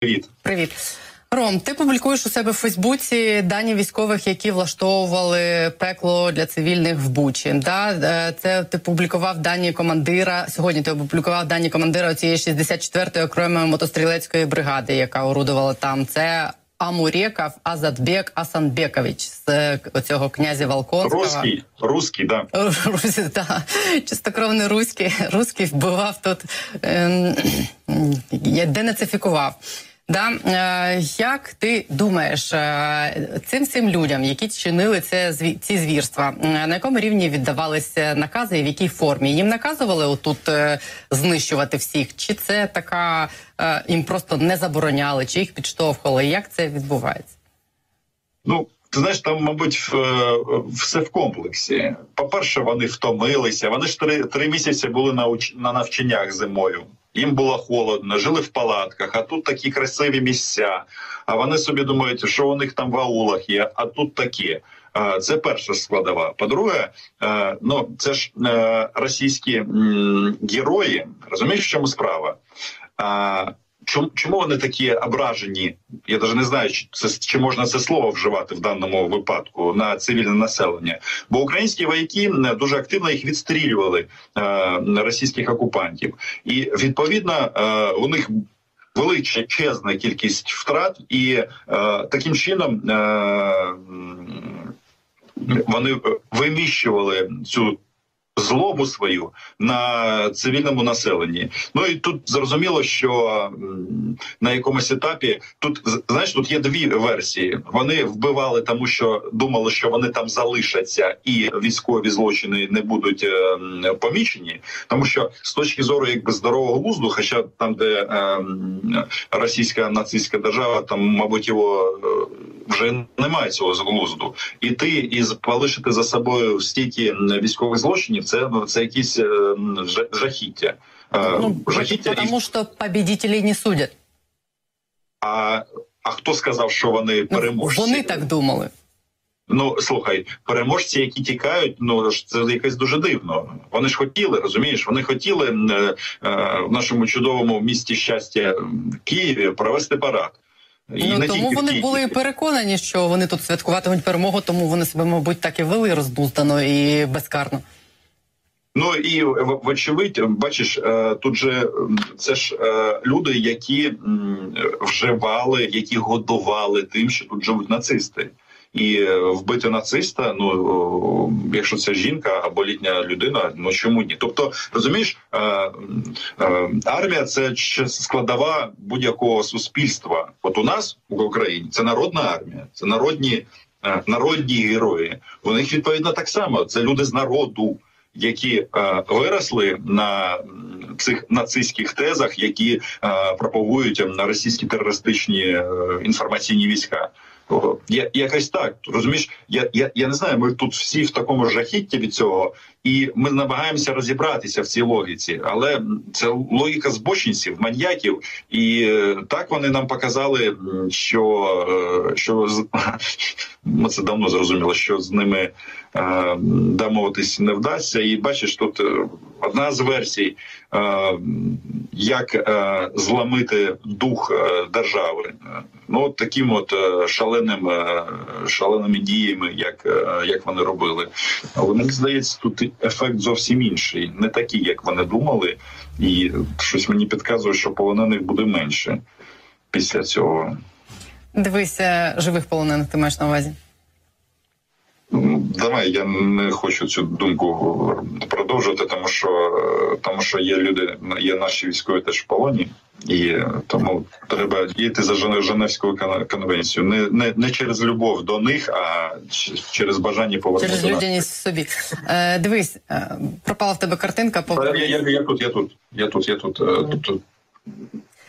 Привіт. Привіт. Ром, ти публікуєш у себе в Фейсбуці дані військових, які влаштовували пекло для цивільних в Бучі. Да? Е, це ти публікував дані командира. Сьогодні ти опублікував дані командира цієї 64-ї окремої мотострілецької бригади, яка орудувала там. Це Амуреков Азадбек Асанбекович з е, цього князя Волконського. Руський, руський, да. Русі, да. Чистокровний руський, руський вбивав тут, ем, денацифікував. Да? Е, як ти думаєш, е, цим всім людям, які чинили це ці звірства, на якому рівні віддавалися накази і в якій формі? Їм наказували отут е, знищувати всіх? Чи це така їм просто не забороняли, чи їх підштовхували? Як це відбувається? Ну ти знаєш, там, мабуть, все в комплексі. По-перше, вони втомилися. Вони ж три три місяці були на на навчаннях зимою. Їм було холодно, жили в палатках, а тут такі красиві місця. А вони собі думають, що у них там в аулах є, а тут такі. Це перша складова. По-друге, ну це ж е, російські герої. Розумієш, в чому справа? Чому чому вони такі ображені? Я навіть не знаю, чи це чи можна це слово вживати в даному випадку на цивільне населення. Бо українські вояки дуже активно їх відстрілювали е, російських окупантів, і відповідно е, у них величезна кількість втрат, і е, таким чином е, вони виміщували цю злобу свою на цивільному населенні. Ну і тут зрозуміло, що на якомусь етапі тут знаєш, тут є дві версії. Вони вбивали, тому що думали, що вони там залишаться, і військові злочини не будуть е, помічені, тому що з точки зору якби здорового глузду, хоча там, де е, російська нацистська держава, там мабуть його. Е, вже немає цього глузду. іти і полишити за собою стільки військових злочинів. Це це якісь е, жахіття. Е, ну, жахіття тому, що победителей не судять. А а хто сказав, що вони ну, переможці? Вони так думали. Ну слухай, переможці, які тікають, ну це якесь дуже дивно. Вони ж хотіли, розумієш? Вони хотіли е, е, в нашому чудовому місті щастя Києві провести парад. І ну, тому вони були переконані, що вони тут святкуватимуть перемогу, тому вони себе, мабуть, так і вели роздуздано і безкарно. Ну і вочевидь, бачиш, е, тут же це ж е, люди, які вживали, які годували тим, що тут живуть нацисти і е, вбити нациста. Ну якщо це жінка або літня людина, ну чому ні? Тобто, розумієш, армія це складова будь-якого суспільства. От у нас в Україні це народна армія, це народні народні герої. У них відповідно так само. Це люди з народу. Які е, виросли на цих нацистських тезах, які е, пропагують російські терористичні е, інформаційні війська, я якось так розумієш, я я, я не знаю. Ми тут всі в такому жахітті від цього, і ми намагаємося розібратися в цій логіці, але це логіка збочинців, маньяків, і так вони нам показали, що що ми це давно зрозуміло, що з ними домовитись не вдасться. І бачиш, тут одна з версій, як зламити дух держави. Ну от таким от шаленим шаленими діями, як як вони робили. Мені здається, тут ефект зовсім інший, не такий, як вони думали, і щось мені підказує, що полонених буде менше після цього. Дивися, живих полонених ти маєш на увазі. Давай я не хочу цю думку продовжувати, тому що тому що є люди, є наші військові теж в полоні, і тому треба діяти за Женевською конвенцією. Не не не через любов до них, а через бажання повернути. Через людяність собі. Е, Дивись, е, пропала в тебе картинка. Я, я, я, я тут, я тут, я тут, я тут. Е, тут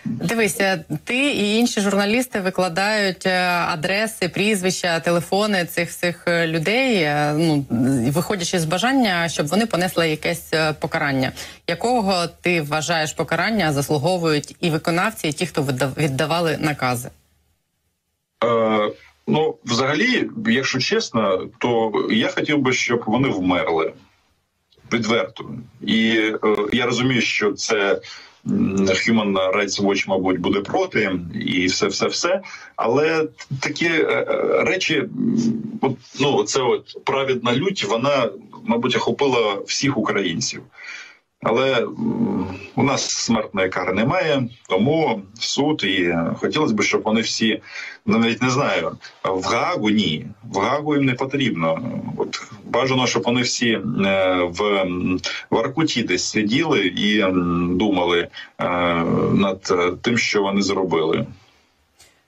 Дивися, ти і інші журналісти викладають е, адреси, прізвища, телефони цих всіх е, людей. Е, ну виходячи з бажання, щоб вони понесли якесь покарання. Якого ти вважаєш покарання заслуговують і виконавці, і ті, хто віддавали накази? Е, Ну, взагалі, якщо чесно, то я хотів би, щоб вони вмерли відверто. І е, я розумію, що це Human Rights Watch, мабуть, буде проти, і все, все, все. Але такі е, речі, ну це от праведна лють, вона, мабуть, охопила всіх українців. Але у нас смертної кари немає, тому суд і хотілося б, щоб вони всі ну, навіть не знаю в Гаагу ні, в Гаагу їм не потрібно. От бажано, щоб вони всі е, в Воркуті десь сиділи і думали е, над тим, що вони зробили.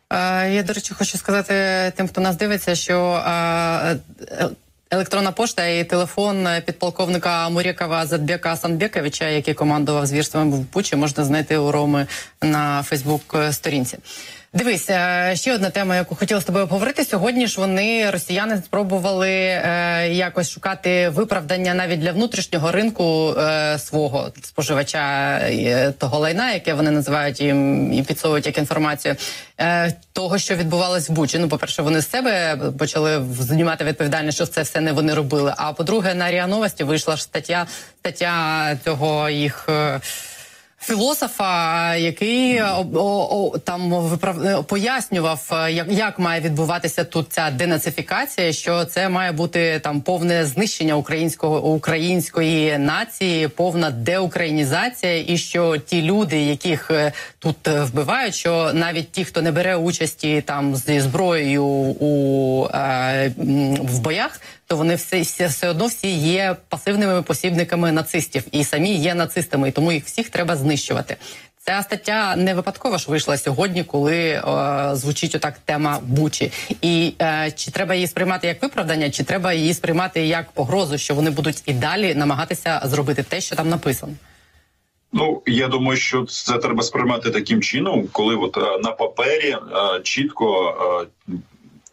Е, я до речі, хочу сказати тим, хто нас дивиться, що Електронна пошта і телефон підполковника Мурєкова Задбека Санбековича, який командував звірствами в Бучі, можна знайти у Роми на Фейсбук-сторінці. Дивись, е, ще одна тема, яку хотіла з тобою обговорити. Сьогодні ж вони росіяни спробували е, якось шукати виправдання навіть для внутрішнього ринку е, свого споживача е, того лайна, яке вони називають їм і підсовують як інформацію е, того, що відбувалось в Бучі. Ну, по перше, вони з себе почали знімати відповідальність, що це все не вони робили. А по-друге, на Ріа Новості вийшла ж стаття стаття цього їх. Е, філософа, який о, о, там виправ... пояснював, е, як як має відбуватися тут ця денацифікація, що це має бути там повне знищення українського української нації, повна деукраїнізація, і що ті люди, яких е, тут е, вбивають, що навіть ті, хто не бере участі там зі зброєю у е, в боях то вони все, все все одно всі є пасивними посібниками нацистів і самі є нацистами, і тому їх всіх треба знищувати. Ця стаття не випадково ж вийшла сьогодні, коли е, звучить отак тема Бучі. І е, чи треба її сприймати як виправдання, чи треба її сприймати як погрозу, що вони будуть і далі намагатися зробити те, що там написано. Ну я думаю, що це треба сприймати таким чином, коли от е, на папері е, чітко е,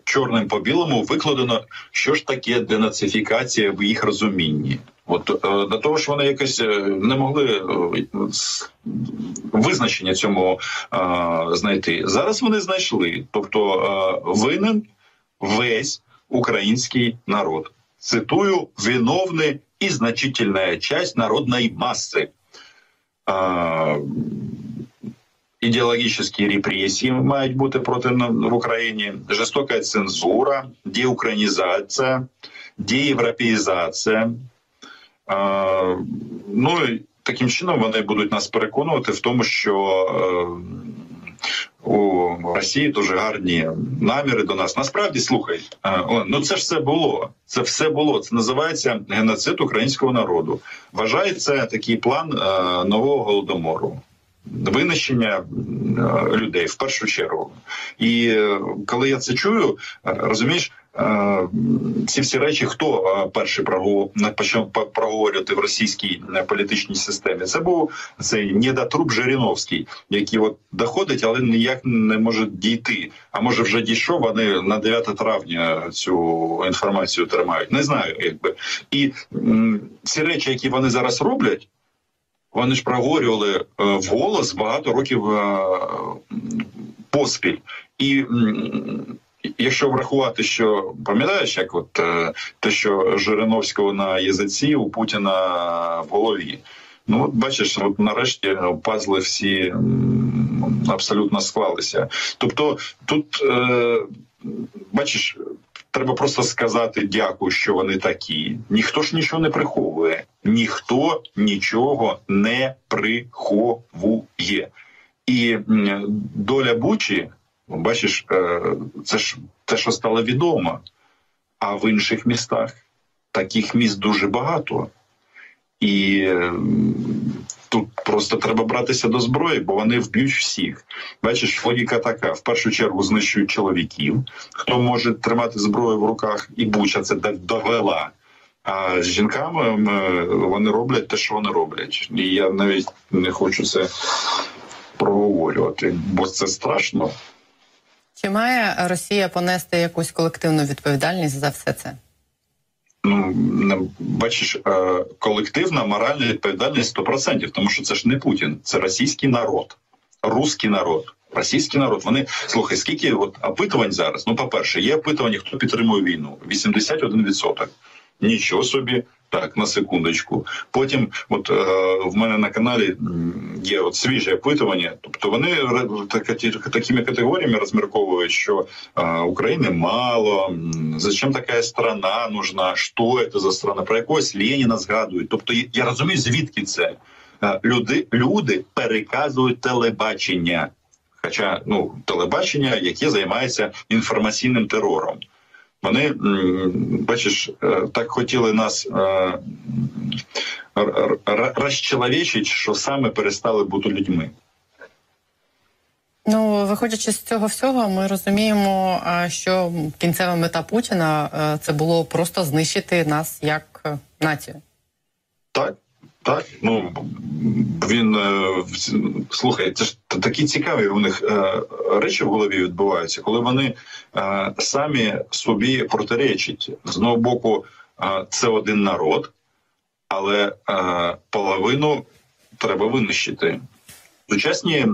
чорним по білому викладено, що ж таке денацифікація в їх розумінні. От е, до того ж, вони якось е, не могли е, визначення цьому знайти. Зараз вони знайшли, тобто винен весь український народ. Цитую виновний і значительна часть народної маси ідеологічні репресії мають бути проти в Україні, жорстока цензура, деукраїнізація, деєвропеїзація. Ну таким чином вони будуть нас переконувати в тому, що у Росії дуже гарні наміри до нас. Насправді слухай, ну це ж все було. Це все було. Це називається геноцид українського народу. Вважається такий план нового голодомору винищення е, людей в першу чергу. І е, коли я це чую, е, розумієш. Ці всі речі, хто перший почав проговорювати в російській політичній системі, це був цей недотруб Жириновський, який от доходить, але ніяк не може дійти. А може вже дійшов. Вони на 9 травня цю інформацію тримають. Не знаю, якби і ці речі, які вони зараз роблять. Вони ж проговорювали е, вголос багато років е, поспіль. І якщо врахувати, що пам'ятаєш, як от е, те, що Жириновського на язиці у Путіна в голові. Ну, от бачиш, от нарешті пазли всі абсолютно склалися. Тобто, тут е, бачиш, Треба просто сказати дякую, що вони такі. Ніхто ж нічого не приховує, ніхто нічого не приховує. І доля Бучі, бачиш, е, це ж те, що стало відомо. А в інших містах таких міст дуже багато. І тут просто треба братися до зброї, бо вони вб'ють всіх. Бачиш, логіка така: в першу чергу знищують чоловіків, хто може тримати зброю в руках, і буча це довела. А з жінками вони роблять те, що вони роблять. І я навіть не хочу це проговорювати, бо це страшно. Чи має Росія понести якусь колективну відповідальність за все це? Ну бачиш, е, колективна моральна відповідальність 100%, тому що це ж не Путін, це російський народ, русський народ. Російський народ, вони слухай, скільки от опитувань зараз? Ну, по перше, є опитування, хто підтримує війну? 81%. Нічого собі, Так, на секундочку. Потім, от е, в мене на каналі є от свіже опитування. Тобто вони так, такими категоріями розмірковують, що е, України мало, зачем така страна нужна, що це за страна, про якогось Леніна згадують. Тобто, я розумію, звідки це е, люди, люди переказують телебачення. Хоча ну телебачення, яке займається інформаційним терором. Вони бачиш, е, так хотіли нас е, розчеловічити, що саме перестали бути людьми. Ну, виходячи з цього всього, ми розуміємо, що кінцева мета Путіна е, це було просто знищити нас як націю. Так, так, ну він е, слухай, це ж такі цікаві у них е, речі в голові відбуваються, коли вони е, самі собі протиречать з одного боку, це один народ, але половину треба винищити. Сучасні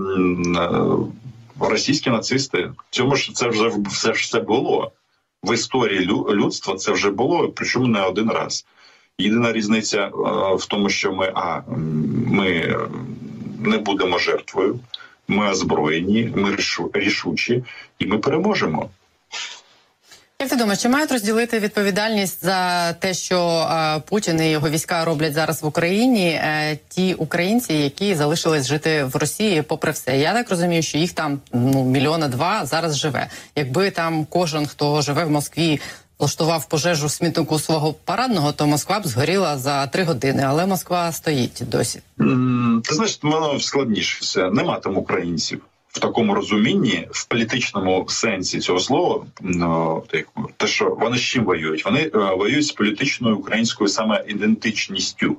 російські нацисти, цьому ж це вже все ж все було в історії людства. Це вже було, причому не один раз. Єдина різниця е, в тому, що ми а ми не будемо жертвою, ми озброєні, ми рішучі, і ми переможемо. Як ти думаєш, чи мають розділити відповідальність за те, що е, Путін і його війська роблять зараз в Україні? Е, ті українці, які залишились жити в Росії, попри все, я так розумію, що їх там ну мільйона два зараз живе. Якби там кожен, хто живе в Москві, влаштував пожежу в смітнику свого парадного, то Москва б згоріла за три години. Але Москва стоїть досі. Ти знаєш, воно складніше все. Нема там українців. В такому розумінні, в політичному сенсі цього слова, те, що вони з чим воюють, вони е, воюють з політичною українською саме ідентичністю,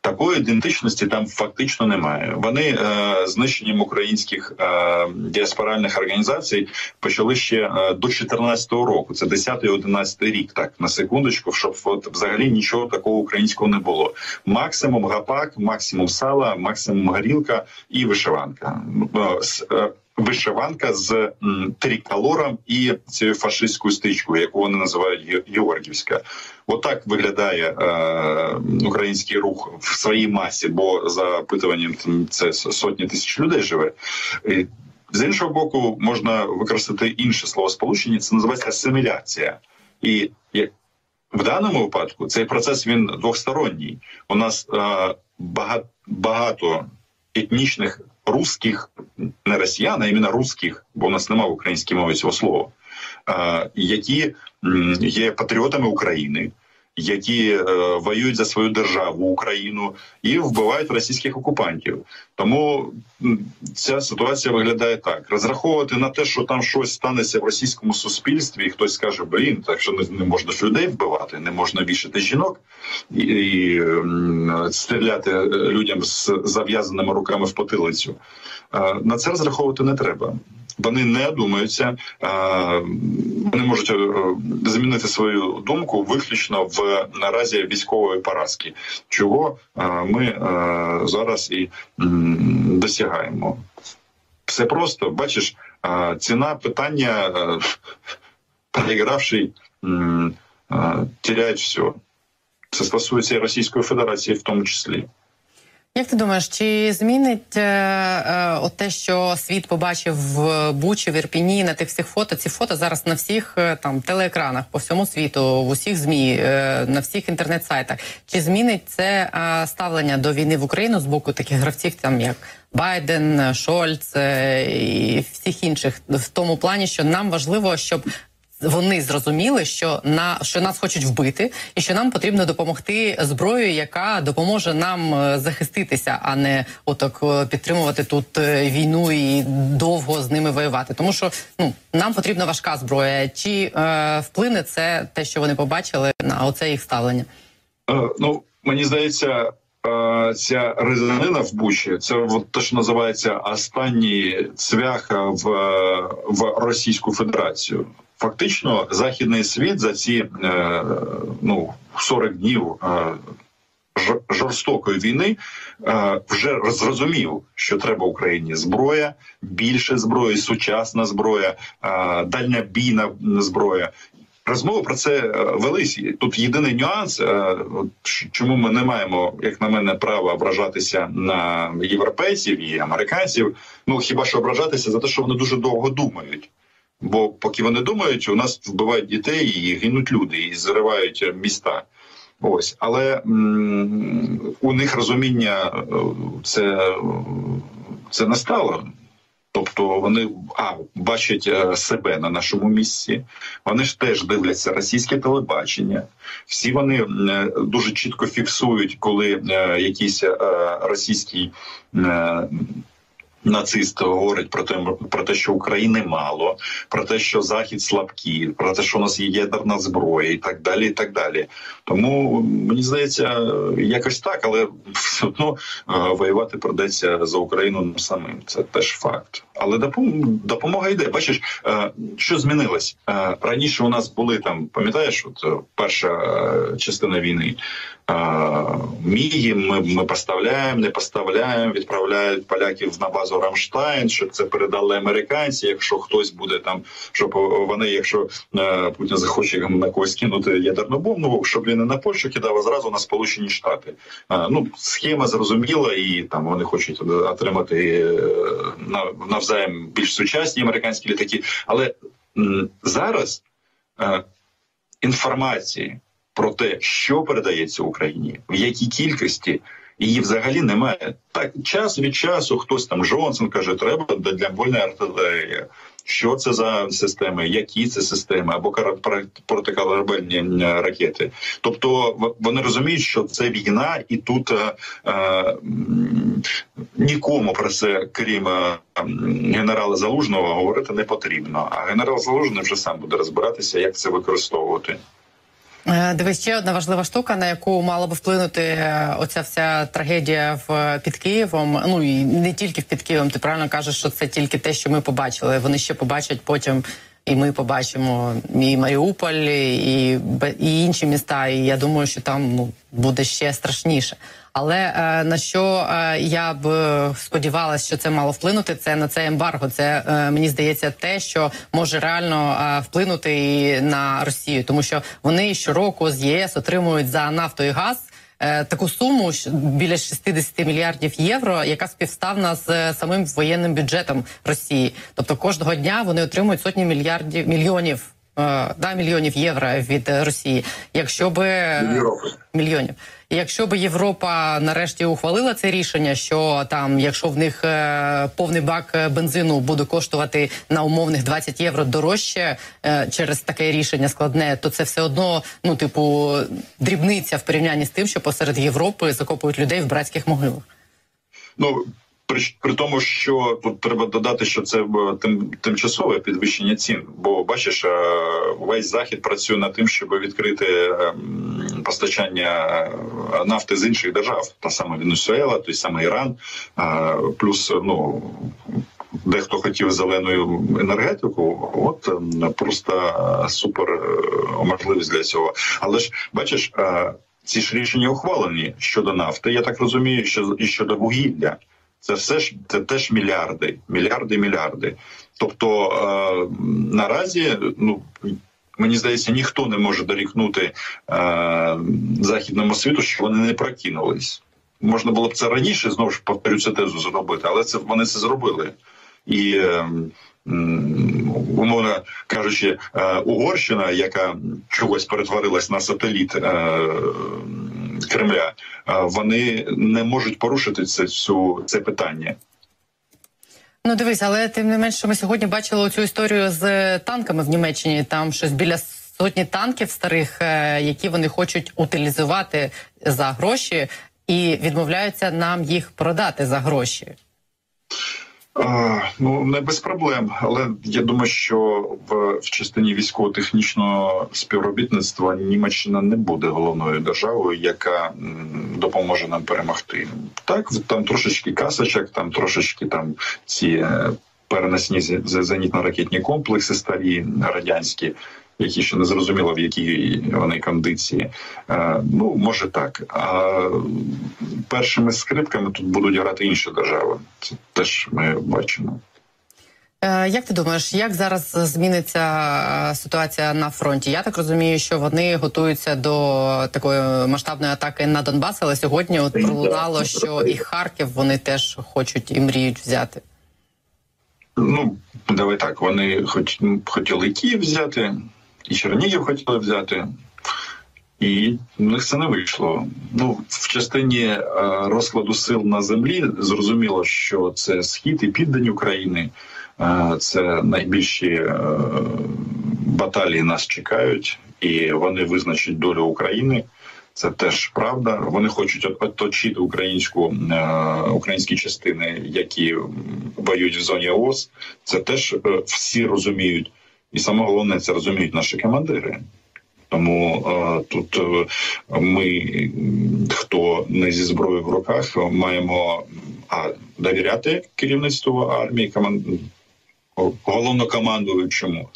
Такої ідентичності там фактично немає. Вони е, знищенням українських е, діаспоральних організацій почали ще е, до 2014 року. Це 10-11 рік. Так на секундочку, щоб от взагалі нічого такого українського не було. Максимум гапак, максимум сала, максимум горілка і вишиванка. Е, е, вишиванка з триколором і цією фашистською стичкою, яку вони називають Георгівська. Отак виглядає е, український рух в своїй масі, бо за опитуванням це сотні тисяч людей живе. З іншого боку, можна використати інше слово сполучення. Це називається асиміляція. І в даному випадку цей процес він двосторонній. У нас е, багато багато етнічних русських, не росіян, а іменно русських, бо у нас немає в українській мові цього слова, які є патріотами України. Які е, воюють за свою державу Україну і вбивають російських окупантів, тому ця ситуація виглядає так: розраховувати на те, що там щось станеться в російському суспільстві, і хтось скаже, блін, так що не, не можна ж людей вбивати, не можна вішати жінок і, і стріляти е, людям з зав'язаними руками в потилицю. На це розраховувати не треба. Вони не думаються, вони можуть е, змінити свою думку виключно в наразі військової поразки, чого ми е, зараз і досягаємо. Все просто бачиш, ціна питання, е, перегравший, теряє все. Це стосується і Російської Федерації, в тому числі. Як ти думаєш, чи змінить е, е, от те, що світ побачив в Бучі, в Ірпіні на тих всіх фото? Ці фото зараз на всіх е, там телеекранах по всьому світу, в усіх змі, е, на всіх інтернет-сайтах. Чи змінить це е, ставлення до війни в Україну з боку таких гравців, там як Байден, Шольц е, і всіх інших, в тому плані, що нам важливо, щоб вони зрозуміли, що на що нас хочуть вбити, і що нам потрібно допомогти зброєю, яка допоможе нам е, захиститися, а не отак е, підтримувати тут е, війну і довго з ними воювати. Тому що ну нам потрібна важка зброя. Чи е, вплине це те, що вони побачили на оце їх ставлення? Ну мені здається. Ця резанина в Бучі, це от те, що називається останній цвях в в Російську Федерацію. Фактично, західний світ за ці е, ну 40 днів е, жорстокої війни е, вже зрозумів, що треба Україні зброя, більше зброї, сучасна зброя, дальнобійна зброя. Розмови про це е, велись. Тут єдиний нюанс, е, чому ми не маємо, як на мене, права ображатися на європейців і американців. Ну хіба що ображатися за те, що вони дуже довго думають. Бо поки вони думають, у нас вбивають дітей і гинуть люди, і зривають міста. Ось, але м у них розуміння це це настало. Тобто вони а бачать е, себе на нашому місці. Вони ж теж дивляться російське телебачення. Всі вони е, дуже чітко фіксують, коли е, якийсь російський Нацист говорить про те, про те, що України мало, про те, що Захід слабкі, про те, що у нас є ядерна зброя, і так далі. і так далі. Тому мені здається, якось так, але все одно е, воювати придеться за Україну самим. Це теж факт. Але допомога йде. Бачиш, е, що змінилось е, раніше. У нас були там, пам'ятаєш, от перша частина війни. Міги ми, ми поставляємо, не поставляємо, відправляють поляків на базу Рамштайн, щоб це передали американці. Якщо хтось буде там, щоб вони, якщо е, Путін захоче на когось кинути ядерну бомбу, щоб він не на Польщу кидав, а зразу на Сполучені Штати. Е, ну схема зрозуміла, і там вони хочуть отримати е, навзаєм більш сучасні американські літаки. Але зараз е, інформації про те, що передається Україні, в якій кількості її взагалі немає. Так час від часу хтось там Джонсон каже, треба для вольної артилерії. Що це за системи, які це системи, або протикорабельні ракети? Тобто вони розуміють, що це війна, і тут е, е, нікому про це, крім е, генерала Залужного, говорити не потрібно. А генерал Залужний вже сам буде розбиратися, як це використовувати. Е, дивись, ще одна важлива штука, на яку мала би вплинути е, оця вся трагедія в під Києвом. Ну і не тільки в під Києвом. Ти правильно кажеш, що це тільки те, що ми побачили. Вони ще побачать потім. І ми побачимо і Маріуполь, і і інші міста. І я думаю, що там ну буде ще страшніше. Але е, на що е, я б сподівалася, що це мало вплинути, це на це ембарго. Це е, мені здається, те, що може реально е, вплинути і на Росію, тому що вони щороку з ЄС отримують за нафту і газ. Е, таку суму біля 60 мільярдів євро, яка співставна з е, самим воєнним бюджетом Росії. Тобто кожного дня вони отримують сотні мільярдів мільйонів е, да, мільйонів євро від Росії. Якщо би мільйонів. Якщо б Європа нарешті ухвалила це рішення, що там, якщо в них е, повний бак бензину буде коштувати на умовних 20 євро дорожче е, через таке рішення складне, то це все одно, ну типу, дрібниця в порівнянні з тим, що посеред Європи закопують людей в братських могилах. Ну при, при тому, що тут треба додати, що це тим тимчасове підвищення цін. Бо бачиш, е, весь захід працює над тим, щоб відкрити ем, постачання е, нафти з інших держав, та сама Венесуела, той самий Іран, е, плюс ну. Дехто хотів зелену енергетику, от ем, просто супер можливість для цього. Але ж бачиш, ці ж рішення ухвалені щодо нафти. Я так розумію, що і щодо вугілля. Це все ж це теж мільярди, мільярди, мільярди. Тобто е, наразі, ну мені здається, ніхто не може дорікнути е, західному світу, що вони не прокинулись. Можна було б це раніше знову ж повторю цю тезу зробити, але це вони це зробили. І е, умовно кажучи, е, Угорщина, яка чогось перетворилась на сателіт е, Кремля, вони не можуть порушити це цю це питання. Ну, дивись, але тим не менше, ми сьогодні бачили цю історію з танками в Німеччині. Там щось біля сотні танків старих, е, які вони хочуть утилізувати за гроші, і відмовляються нам їх продати за гроші. Ну не без проблем, але я думаю, що в, в частині військово-технічного співробітництва Німеччина не буде головною державою, яка допоможе нам перемогти. Так там трошечки касочок, там трошечки там ці переносні зенітно-ракетні комплекси, старі радянські які ще не зрозуміло в якій вони кондиції. Е, ну може так. А першими скрипками тут будуть грати інші держави. Це теж ми бачимо. Е, як ти думаєш, як зараз зміниться е, ситуація на фронті? Я так розумію, що вони готуються до такої масштабної атаки на Донбас, але сьогодні от пролунало, що і Харків вони теж хочуть і мріють взяти. Ну давай так. Вони хоч хотіли Київ взяти, і Чернігів хотіли взяти. І в них це не вийшло. Ну в частині е, розкладу сил на землі зрозуміло, що це схід і південь України. Е, це найбільші е, баталії нас чекають, і вони визначать долю України. Це теж правда. Вони хочуть оточити українську українські частини, які воюють в зоні ООС. Це теж всі розуміють, і саме головне це розуміють наші командири. Тому е, тут е, ми, хто не зі зброєю в руках, маємо а довіряти керівництву армії, команд... головнокомандуючому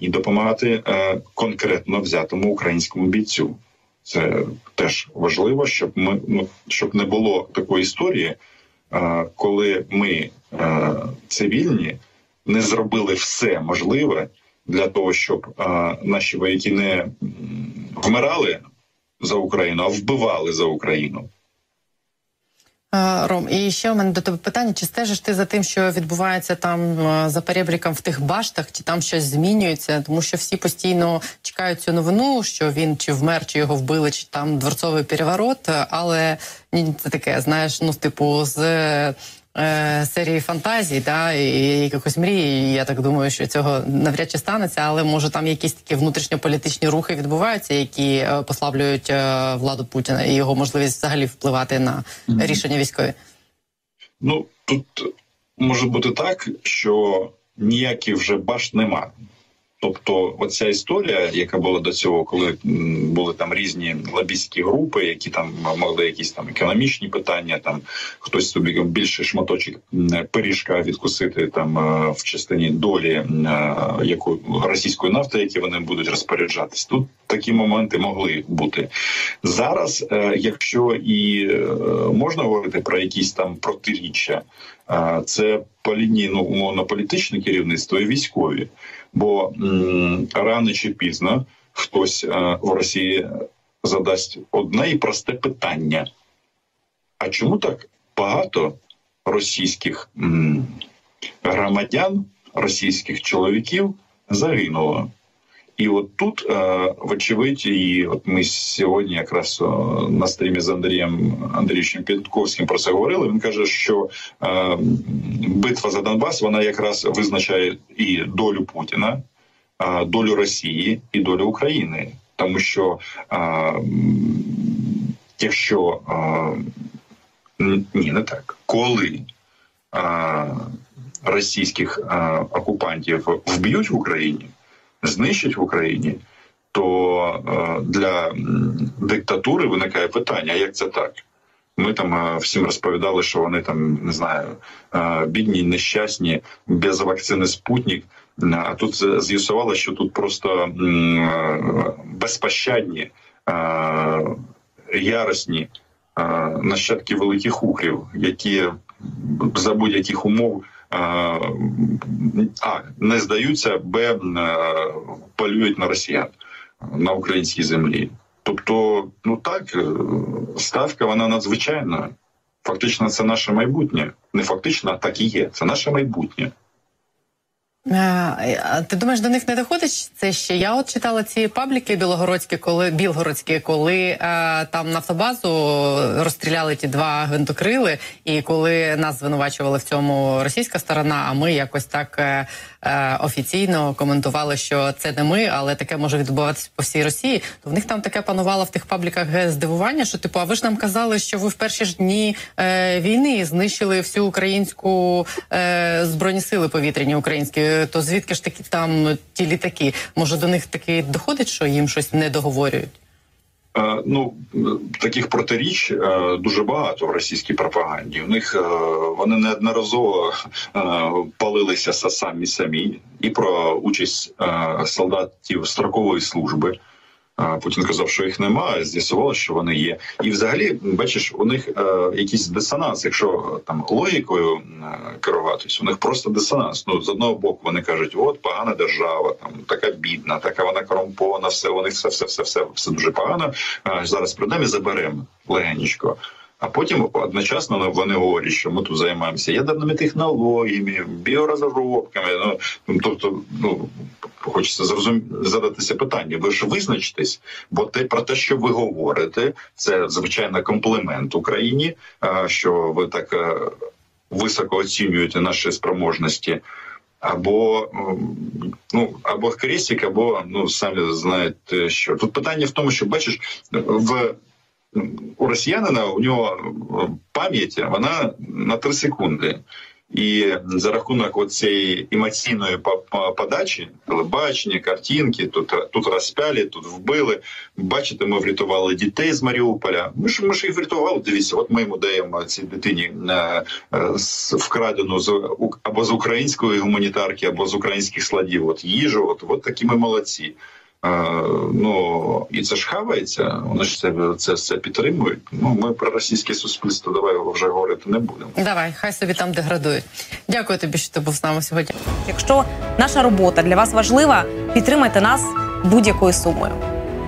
і допомагати е, конкретно взятому українському бійцю. Це теж важливо, щоб ми ну щоб не було такої історії, е, коли ми е, цивільні не зробили все можливе для того, щоб а, наші вояки не вмирали за Україну, а вбивали за Україну. Ром, і ще у мене до тебе питання: чи стежиш ти за тим, що відбувається там за перебріком в тих баштах, чи там щось змінюється? Тому що всі постійно чекають цю новину, що він чи вмер, чи його вбили, чи там дворцовий переворот. Але ні, це таке, знаєш, ну типу з е, серії фантазій, да, і якихось мрій. Я так думаю, що цього навряд чи станеться, але може там якісь такі внутрішньополітичні рухи відбуваються, які е, послаблюють е, владу Путіна і його можливість взагалі впливати на рішення військові. Ну тут може бути так, що ніяких вже башт нема. Тобто, оця історія, яка була до цього, коли були там різні лобістські групи, які там могли якісь там економічні питання, там хтось собі більше шматочок пиріжка відкусити там е, в частині долі е, яку російської нафти, які вони будуть розпоряджатись. Тут такі моменти могли бути зараз. Е, якщо і можна говорити про якісь там протиріччя, це по лінії ну, умовно політичне керівництво і військові бо рано чи пізно хтось е, в Росії задасть одне і просте питання: а чому так багато російських громадян, російських чоловіків загинуло? І от тут, е, вочевидь, і от ми сьогодні, якраз на стрімі з Андрієм Андрійовичем Пінтковським про це говорили. Він каже, що е, битва за Донбас вона якраз визначає і долю Путіна, долю Росії і долю України, тому що якщо ні, не так, коли російських окупантів вб'ють в Україні знищать в Україні, то е, для диктатури виникає питання: як це так? Ми там е, всім розповідали, що вони там не знаю, е, бідні, нещасні, без вакцини Спутник. А тут з'ясувало, що тут просто безпощадні, яросні нащадки великих ухрів, які за будь-яких умов а не здаються, б е, полюють на росіян на українській землі. Тобто, ну так, е, ставка вона надзвичайна. Фактично, це наше майбутнє. Не фактично, а так і є. Це наше майбутнє. А, Ти думаєш, до них не доходить це ще? Я от читала ці пабліки білогородські, коли білгородські, коли а, там нафтобазу розстріляли ті два гвинтокрили, і коли нас звинувачували в цьому російська сторона, а ми якось так е, е, офіційно коментували, що це не ми, але таке може відбуватися по всій Росії. То в них там таке панувало в тих пабліках здивування, що типу, а ви ж нам казали, що ви в перші ж дні е, війни знищили всю українську е, збройні сили повітряні українські то звідки ж такі там ті літаки? Може до них таки доходить, що їм щось не договорюють? Е, ну таких протиріч е, дуже багато в російській пропаганді. У них е, вони неодноразово палилися самі самі і про участь солдатів строкової служби. Путін казав, що їх немає. З'ясувало, що вони є. І, взагалі, бачиш, у них е, якийсь дисонанс. Якщо там логікою е, керуватись, у них просто дисонанс. Ну з одного боку вони кажуть, от погана держава, там така бідна, така вона корумпована, все у них все, все, все, все, все дуже погано. Зараз прийдемо і заберемо легенечко. А потім одночасно вони говорять, що ми тут займаємося ядерними технологіями, біорозробками. Ну тобто, ну хочеться зрозум... задатися питання. Ви ж визначитесь, бо те про те, що ви говорите, це звичайно комплімент Україні. Що ви так е, високо оцінюєте наші спроможності. Або ну або крестик, або ну самі знаєте, що тут питання в тому, що бачиш в у росіянина у нього пам'ять вона на 3 секунди. І за рахунок цієї емоційної подачі, телебачення, картинки, тут тут розпяли, тут вбили. Бачите, ми врятували дітей з Маріуполя. Ми ж ми ж їх врятували. Дивіться, от ми йому даємо цій дитині вкрадену з або з української гуманітарки, або з українських складів. От їжу, от, от такі ми молодці. Ну і це ж хавається. Вони ж це це все підтримують. Ну ми про російське суспільство давай вже говорити не будемо. Давай, хай собі там деградують. Дякую тобі, що ти був з нами сьогодні. Якщо наша робота для вас важлива, підтримайте нас будь-якою сумою.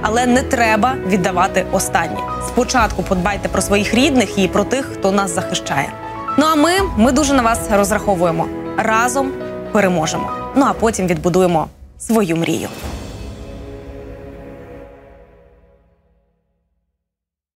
Але не треба віддавати останнє. Спочатку подбайте про своїх рідних і про тих, хто нас захищає. Ну а ми, ми дуже на вас розраховуємо. Разом переможемо. Ну а потім відбудуємо свою мрію.